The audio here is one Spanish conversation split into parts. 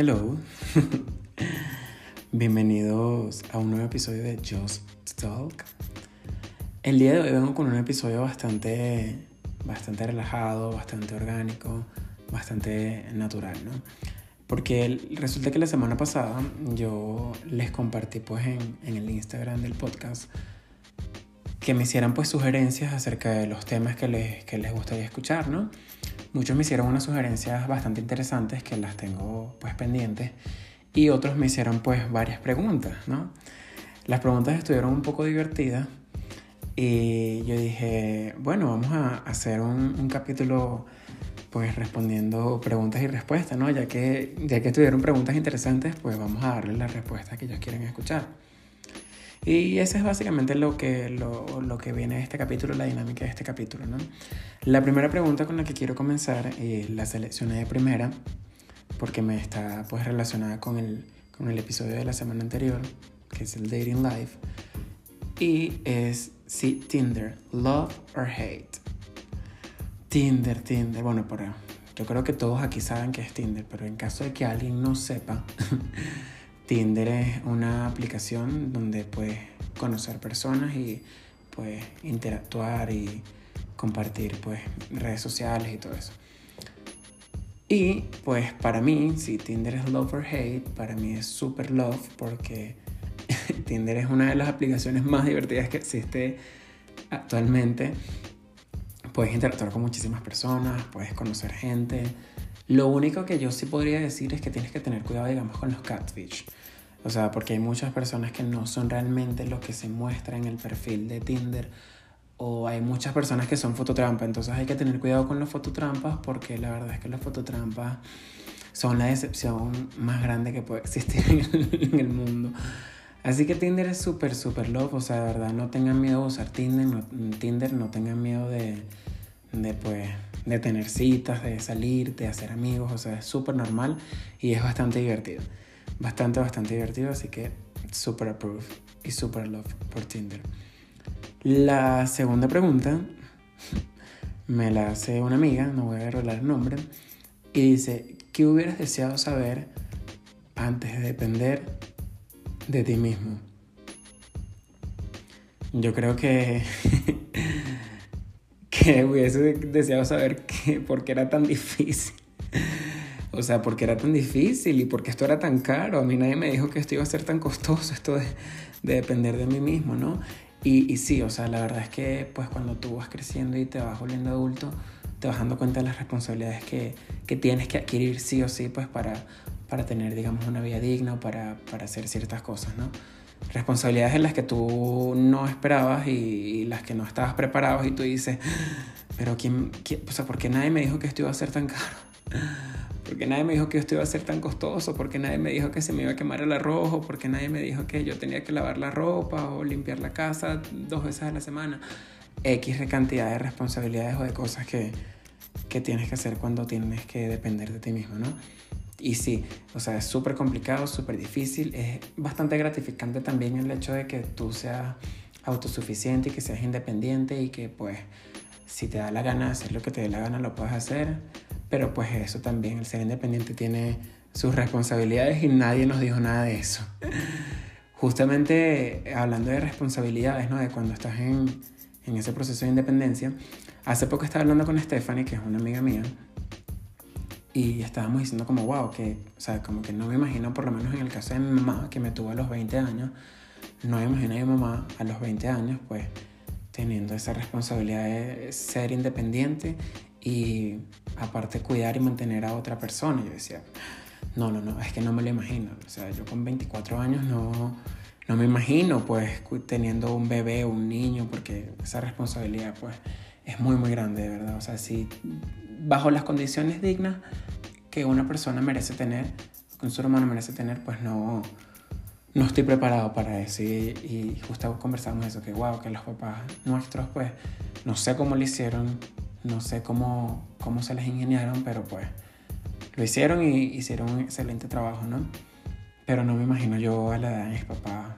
Hello. Bienvenidos a un nuevo episodio de Just Talk. El día de hoy vengo con un episodio bastante, bastante relajado, bastante orgánico, bastante natural, ¿no? Porque resulta que la semana pasada yo les compartí pues en, en el Instagram del podcast que me hicieran pues sugerencias acerca de los temas que les, que les gustaría escuchar, ¿no? Muchos me hicieron unas sugerencias bastante interesantes que las tengo pues pendientes y otros me hicieron pues varias preguntas, ¿no? Las preguntas estuvieron un poco divertidas y yo dije, bueno, vamos a hacer un, un capítulo pues respondiendo preguntas y respuestas, ¿no? Ya que, ya que tuvieron preguntas interesantes, pues vamos a darles las respuestas que ellos quieren escuchar. Y eso es básicamente lo que, lo, lo, que viene de este capítulo, la dinámica de este capítulo. ¿no? La primera pregunta con la que quiero comenzar, eh, la seleccioné de primera, porque me está pues, relacionada con el, con el episodio de la semana anterior, que es el Dating Life, y es si Tinder, love or hate. Tinder, Tinder, bueno, para, yo creo que todos aquí saben que es Tinder, pero en caso de que alguien no sepa, Tinder es una aplicación donde puedes conocer personas y pues interactuar y compartir pues redes sociales y todo eso. Y pues para mí, si Tinder es love or hate, para mí es super love porque Tinder es una de las aplicaciones más divertidas que existe actualmente. Puedes interactuar con muchísimas personas, puedes conocer gente, lo único que yo sí podría decir es que tienes que tener cuidado, digamos, con los catfish. O sea, porque hay muchas personas que no son realmente lo que se muestra en el perfil de Tinder. O hay muchas personas que son fototrampas. Entonces hay que tener cuidado con las fototrampas porque la verdad es que las fototrampas son la decepción más grande que puede existir en el mundo. Así que Tinder es súper, súper love. O sea, de verdad, no tengan miedo de usar Tinder. No, Tinder, no tengan miedo de, de pues de tener citas, de salir, de hacer amigos, o sea, es súper normal y es bastante divertido. Bastante, bastante divertido, así que super approve y super love por Tinder. La segunda pregunta me la hace una amiga, no voy a revelar el nombre, y dice, ¿qué hubieras deseado saber antes de depender de ti mismo? Yo creo que hubiese deseado saber que, por qué era tan difícil. O sea, por qué era tan difícil y por qué esto era tan caro. A mí nadie me dijo que esto iba a ser tan costoso, esto de, de depender de mí mismo, ¿no? Y, y, sí, o sea, la verdad es que pues cuando tú vas creciendo y te vas volviendo adulto, te vas dando cuenta de las responsabilidades que, que tienes que adquirir sí o sí, pues para, para tener, digamos, una vida digna o para, para hacer ciertas cosas, ¿no? Responsabilidades en las que tú no esperabas y, las que no estabas preparado y tú dices, pero ¿quién, o sea, ¿por qué nadie me dijo que esto iba a ser tan caro? ¿Por qué nadie me dijo que esto iba a ser tan costoso? ¿Por qué nadie me dijo que se me iba a quemar el arroz? ¿Por qué nadie me dijo que yo tenía que lavar la ropa o limpiar la casa dos veces a la semana? X cantidad de responsabilidades o de cosas que, que tienes que hacer cuando tienes que depender de ti mismo, ¿no? Y sí, o sea, es súper complicado, súper difícil. Es bastante gratificante también el hecho de que tú seas autosuficiente y que seas independiente y que pues si te da la gana hacer lo que te dé la gana lo puedes hacer. Pero pues eso también, el ser independiente tiene sus responsabilidades y nadie nos dijo nada de eso. Justamente hablando de responsabilidades, ¿no? De cuando estás en, en ese proceso de independencia. Hace poco estaba hablando con Stephanie, que es una amiga mía, y estábamos diciendo como, wow, que, o sea, como que no me imagino, por lo menos en el caso de mi mamá, que me tuvo a los 20 años, no me imagino a mi mamá a los 20 años, pues, teniendo esa responsabilidad de ser independiente y aparte cuidar y mantener a otra persona. Yo decía, no, no, no, es que no me lo imagino. O sea, yo con 24 años no, no me imagino pues teniendo un bebé o un niño, porque esa responsabilidad pues es muy, muy grande, de verdad. O sea, si bajo las condiciones dignas que una persona merece tener, que un ser humano merece tener, pues no, no estoy preparado para eso. Y, justo conversamos eso, que wow, que los papás nuestros, pues, no sé cómo lo hicieron, no sé cómo, cómo se les ingeniaron, pero pues lo hicieron y hicieron un excelente trabajo, ¿no? Pero no me imagino yo a la edad de mis papás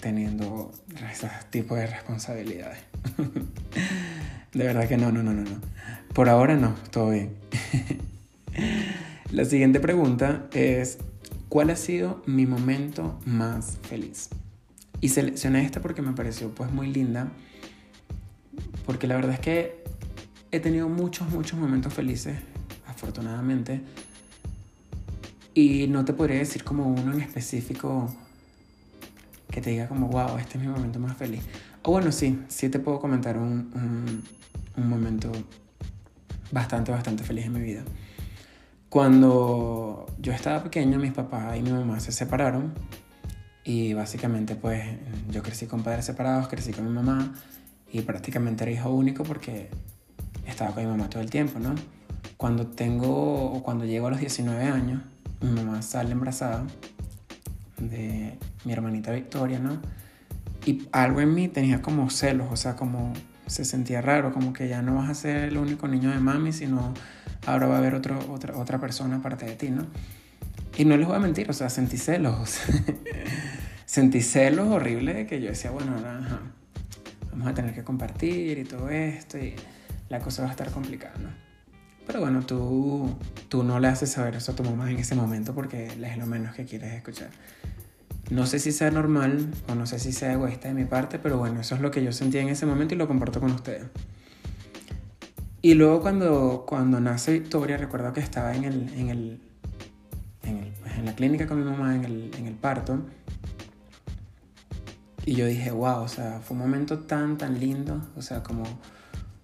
teniendo ese tipo de responsabilidades. de verdad que no, no, no, no, no. Por ahora no, todo bien. La siguiente pregunta es, ¿cuál ha sido mi momento más feliz? Y seleccioné esta porque me pareció pues muy linda, porque la verdad es que he tenido muchos, muchos momentos felices, afortunadamente, y no te podría decir como uno en específico que te diga como, wow, este es mi momento más feliz. O bueno, sí, sí te puedo comentar un, un, momento bastante, bastante feliz en mi vida. Cuando yo estaba pequeño, mis papás y mi mamá se separaron y básicamente pues yo crecí con padres separados, crecí con mi mamá y prácticamente era hijo único porque estaba con mi mamá todo el tiempo, ¿no? Cuando tengo, cuando llego a los 19 años, mi mamá sale embarazada de mi hermanita Victoria, ¿no? Y algo en mí tenía como celos, o sea, como se sentía raro, como que ya no vas a ser el único niño de mami, sino ahora va a haber otro, otra, otra persona aparte de ti, ¿no? Y no les voy a mentir, o sea, sentí celos. sentí celos horribles de que yo decía, bueno, ahora vamos a tener que compartir y todo esto, y la cosa va a estar complicada, ¿no? Pero bueno, tú, tú no le haces saber eso a tu mamá en ese momento porque es lo menos que quieres escuchar. No sé si sea normal o no sé si sea egoísta de mi parte, pero bueno, eso es lo que yo sentía en ese momento y lo comparto con ustedes. Y luego cuando, cuando nace Victoria, recuerdo que estaba en, el, en, el, en, pues, la clínica con mi mamá, en el, parto. Y yo dije, wow, o sea, fue un momento tan, tan lindo, o sea, como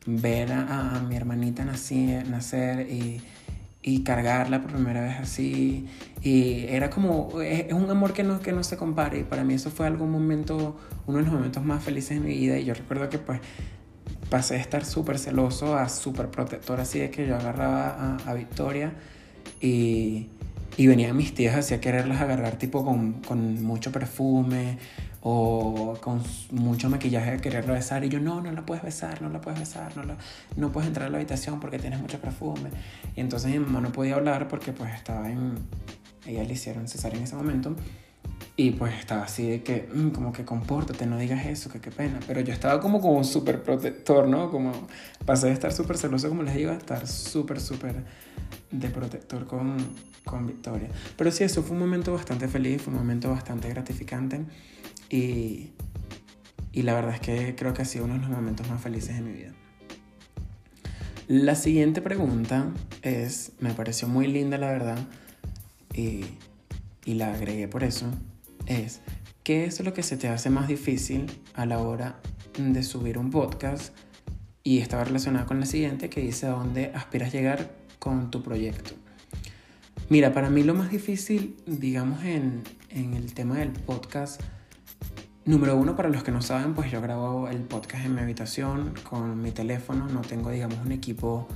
ver a, a mi hermanita nacer y y cargarla por primera vez así. Y era como, es, un amor que no, que no se compare. Y para mí eso fue algún momento, uno de los momentos más felices de mi vida. Y yo recuerdo que pues pasé de estar súper celoso a súper protector, así de que yo agarraba a, a Victoria y, y venían mis tías así a quererlas agarrar tipo con, con mucho perfume o con mucho maquillaje de quererlo besar y yo no, no la puedes besar, no la puedes besar, no, la, no puedes entrar a la habitación porque tienes mucho perfume. Y entonces mi mamá no podía hablar porque pues estaba en... Ella le hicieron cesar en ese momento y pues estaba así de que, mm, como que compórtate, no digas eso, que qué pena. Pero yo estaba como como súper protector, ¿no? Como pasé de estar súper celoso, como les digo, a estar súper, súper de protector con, con Victoria. Pero sí, eso fue un momento bastante feliz, fue un momento bastante gratificante. Y, y la verdad es que creo que ha sido uno de los momentos más felices de mi vida. La siguiente pregunta es, me pareció muy linda la verdad, y, y la agregué por eso, es, ¿qué es lo que se te hace más difícil a la hora de subir un podcast? Y estaba relacionada con la siguiente que dice a dónde aspiras llegar con tu proyecto. Mira, para mí lo más difícil, digamos, en, en el tema del podcast, Número uno, para los que no saben, pues yo grabo el podcast en mi habitación con mi teléfono. No tengo, digamos, un equipo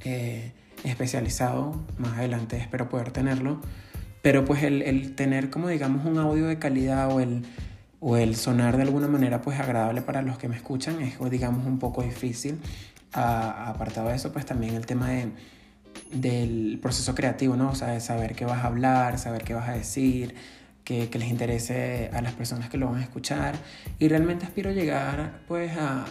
eh, especializado. Más adelante espero poder tenerlo. Pero pues el, el, tener como, digamos, un audio de calidad o el, o el sonar de alguna manera pues agradable para los que me escuchan es, digamos, un poco difícil. A, apartado de eso, pues también el tema de, del proceso creativo, ¿no? O sea, de saber qué vas a hablar, saber qué vas a decir que, les interese a las personas que lo van a escuchar y realmente aspiro a llegar pues a,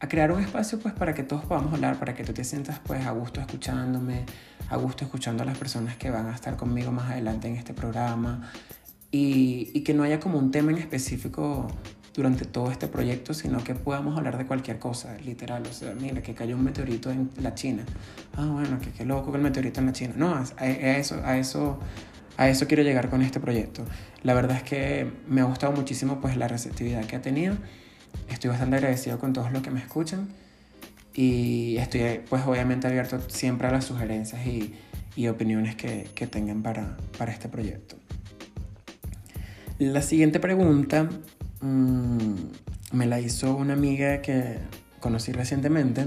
a, crear un espacio pues para que todos podamos hablar, para que tú te sientas pues a gusto escuchándome, a gusto escuchando a las personas que van a estar conmigo más adelante en este programa y, y que no haya como un tema en específico durante todo este proyecto, sino que podamos hablar de cualquier cosa, literal. O sea, mira, que cayó un meteorito en la China. Ah, bueno, que qué loco que el meteorito en la China. No, a, a eso, a eso a eso quiero llegar con este proyecto. La verdad es que me ha gustado muchísimo pues la receptividad que ha tenido. Estoy bastante agradecido con todos los que me escuchan y estoy pues obviamente abierto siempre a las sugerencias y, opiniones que, tengan para, este proyecto. La siguiente pregunta mmm, me la hizo una amiga que conocí recientemente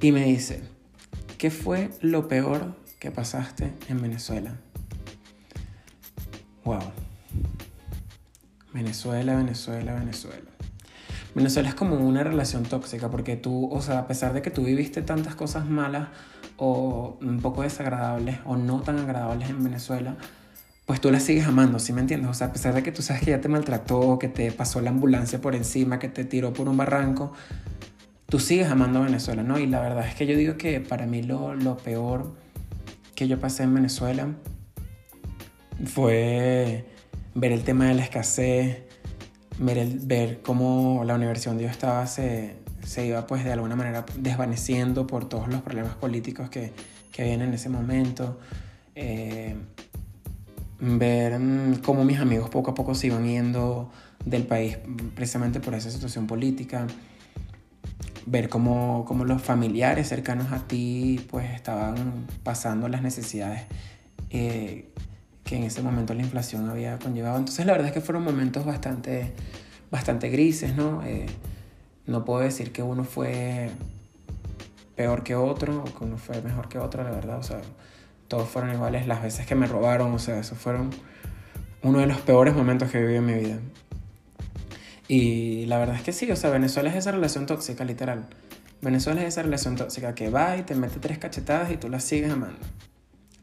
y me dice, ¿qué fue lo peor que pasaste en Venezuela? Wow. Venezuela, Venezuela, Venezuela. Venezuela es como una relación tóxica porque tú, o sea, a pesar de que tú viviste tantas cosas malas o un poco desagradables o no tan agradables en Venezuela, pues tú la sigues amando, ¿sí me entiendes? O sea, a pesar de que tú sabes que ya te maltrató, que te pasó la ambulancia por encima, que te tiró por un barranco, tú sigues amando a Venezuela, ¿no? Y la verdad es que yo digo que para mí lo, lo peor que yo pasé en Venezuela fue ver el tema de la escasez, ver, el, ver cómo la universidad donde yo estaba se, se iba pues de alguna manera desvaneciendo por todos los problemas políticos que, que habían en ese momento. Eh, ver mm, cómo mis amigos poco a poco se iban yendo del país precisamente por esa situación política. Ver cómo, cómo los familiares cercanos a ti pues estaban pasando las necesidades eh, que en ese momento la inflación había conllevado. Entonces la verdad es que fueron momentos bastante, bastante grises, ¿no? Eh, no puedo decir que uno fue peor que otro o que uno fue mejor que otro, la verdad. O sea, todos fueron iguales. Las veces que me robaron, o sea, esos fueron uno de los peores momentos que viví en mi vida. Y la verdad es que sí, o sea, Venezuela es esa relación tóxica, literal. Venezuela es esa relación tóxica que va y te mete tres cachetadas y tú la sigues amando.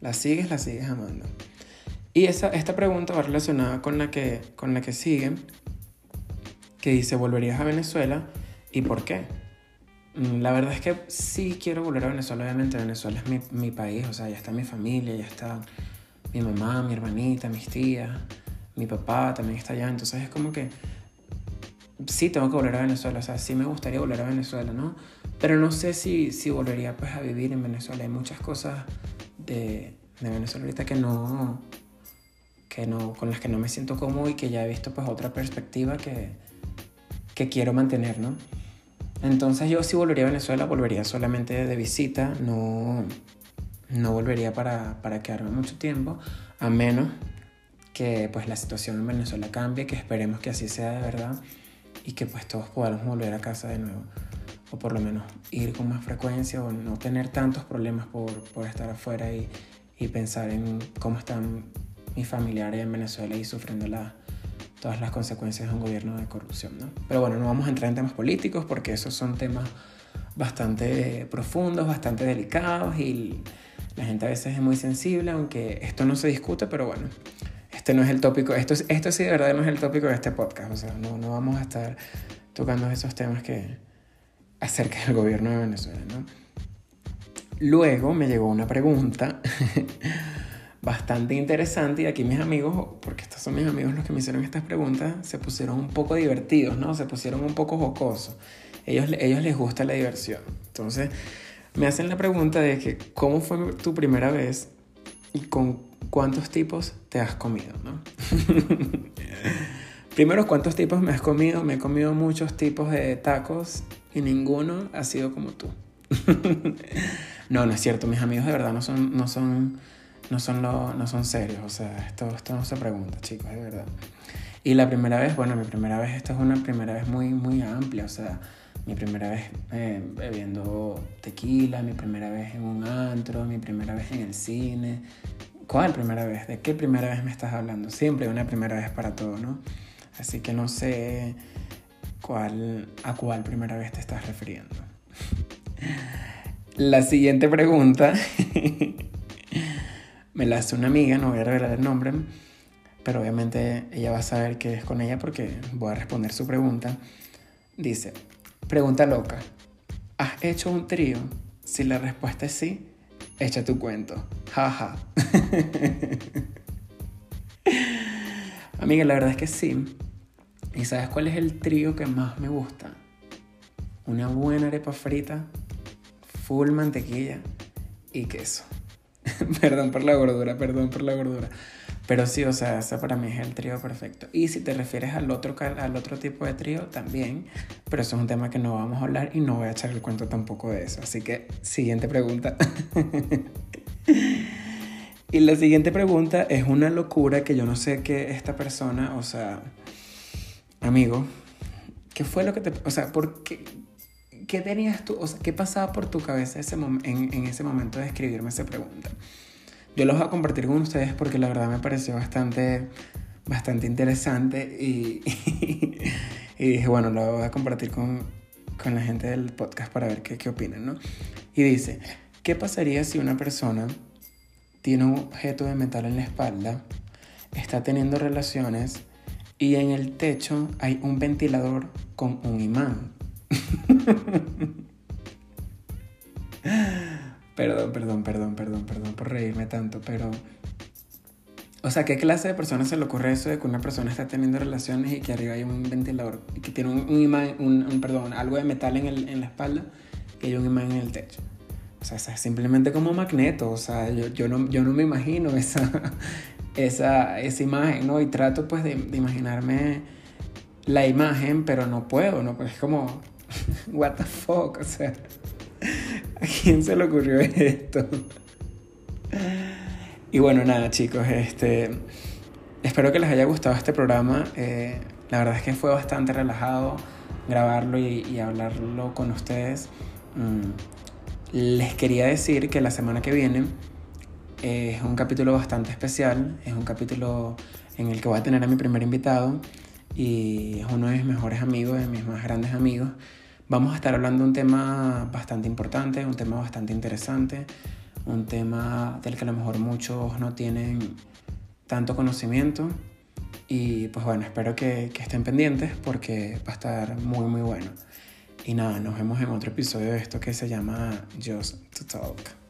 La sigues, la sigues amando. Y esa, esta pregunta va relacionada con la, que, con la que sigue, que dice, ¿volverías a Venezuela? ¿Y por qué? Mm, la verdad es que sí quiero volver a Venezuela, obviamente Venezuela es mi, mi, país, o sea, ya está mi familia, ya está mi mamá, mi hermanita, mis tías, mi papá también está allá, entonces es como que sí tengo que volver a Venezuela, o sea, sí me gustaría volver a Venezuela, ¿no? Pero no sé si, si volvería pues a vivir en Venezuela, hay muchas cosas de, de Venezuela ahorita que no, que no, con las que no me siento cómodo y que ya he visto pues otra perspectiva que, que quiero mantener, ¿no? Entonces yo si volvería a Venezuela, volvería solamente de visita, no, no volvería para, para quedarme mucho tiempo, a menos que pues la situación en Venezuela cambie, que esperemos que así sea de verdad y que pues todos podamos volver a casa de nuevo o por lo menos ir con más frecuencia o no tener tantos problemas por, por estar afuera y, y, pensar en cómo están mis familiares en Venezuela y sufriendo la, todas las consecuencias de un gobierno de corrupción. ¿no? Pero bueno, no vamos a entrar en temas políticos porque esos son temas bastante profundos, bastante delicados y la gente a veces es muy sensible, aunque esto no se discute, pero bueno, este no es el tópico, esto, esto sí de verdad no es el tópico de este podcast, o sea, no, no vamos a estar tocando esos temas que acerca del gobierno de Venezuela. Luego me llegó una pregunta bastante interesante y aquí mis amigos, porque estos son mis amigos los que me hicieron estas preguntas, se pusieron un poco divertidos, ¿no? Se pusieron un poco jocosos. Ellos, ellos les gusta la diversión. Entonces me hacen la pregunta de que cómo fue tu primera vez y con cuántos tipos te has comido, ¿no? Primero, ¿cuántos tipos me has comido? Me he comido muchos tipos de tacos y ninguno ha sido como tú. no, no es cierto. Mis amigos de verdad no son, no son no son, lo, no son serios, o sea, esto, esto no se pregunta, chicos, de verdad. Y la primera vez, bueno, mi primera vez, esta es una primera vez muy, muy amplia, o sea, mi primera vez eh, bebiendo tequila, mi primera vez en un antro, mi primera vez en el cine. ¿Cuál primera vez? ¿De qué primera vez me estás hablando? Siempre una primera vez para todo, ¿no? Así que no sé cuál, a cuál primera vez te estás refiriendo. La siguiente pregunta me la hace una amiga, no voy a revelar el nombre, pero obviamente ella va a saber que es con ella porque voy a responder su pregunta. Dice, pregunta loca, ¿has hecho un trío? Si la respuesta es sí, echa tu cuento. Jaja. Amiga, la verdad es que sí. ¿Y sabes cuál es el trío que más me gusta? Una buena arepa frita, full mantequilla y queso. perdón por la gordura, perdón por la gordura. Pero sí, o sea, ese para mí es el trío perfecto. Y si te refieres al otro, al otro tipo de trío, también. Pero eso es un tema que no vamos a hablar y no voy a echar el cuento tampoco de eso. Así que, siguiente pregunta. y la siguiente pregunta es una locura que yo no sé qué esta persona, o sea, amigo, ¿qué fue lo que te... O sea, ¿por qué, ¿qué tenías tú? O sea, ¿qué pasaba por tu cabeza ese en, en, ese momento de escribirme esa pregunta? Yo lo voy a compartir con ustedes porque la verdad me pareció bastante, bastante interesante y, y dije, bueno, lo voy a compartir con, con la gente del podcast para ver qué, qué opinan, ¿no? Y dice, ¿qué pasaría si una persona tiene un objeto de metal en la espalda, está teniendo relaciones y en el techo hay un ventilador con un imán? Perdón, perdón, perdón, perdón, perdón por reírme tanto, pero... O sea, ¿qué clase de persona se le ocurre eso de que una persona está teniendo relaciones y que arriba hay un ventilador que tiene un, imán, un, perdón, algo de metal en, el, en la espalda y hay un imán en el techo? O sea, es simplemente como magneto, o sea, yo, yo, no, yo no me imagino esa, esa, esa imagen, ¿no? Y trato pues de, de imaginarme la imagen, pero no puedo, ¿no? Pues es como, what the fuck, o sea, ¿a quién se le ocurrió esto? Y bueno, nada chicos, este, espero que les haya gustado este programa. Eh, la verdad es que fue bastante relajado grabarlo y, hablarlo con ustedes. Mm, les quería decir que la semana que viene eh, es un capítulo bastante especial, es un capítulo en el que voy a tener a mi primer invitado y es uno de mis mejores amigos, de mis más grandes amigos. Vamos a estar hablando de un tema bastante importante, un tema bastante interesante un tema del que a lo mejor muchos no tienen tanto conocimiento. Y pues bueno, espero que, que estén pendientes porque va a estar muy muy bueno. Y nada, nos vemos en otro episodio de esto que se llama Just to Talk.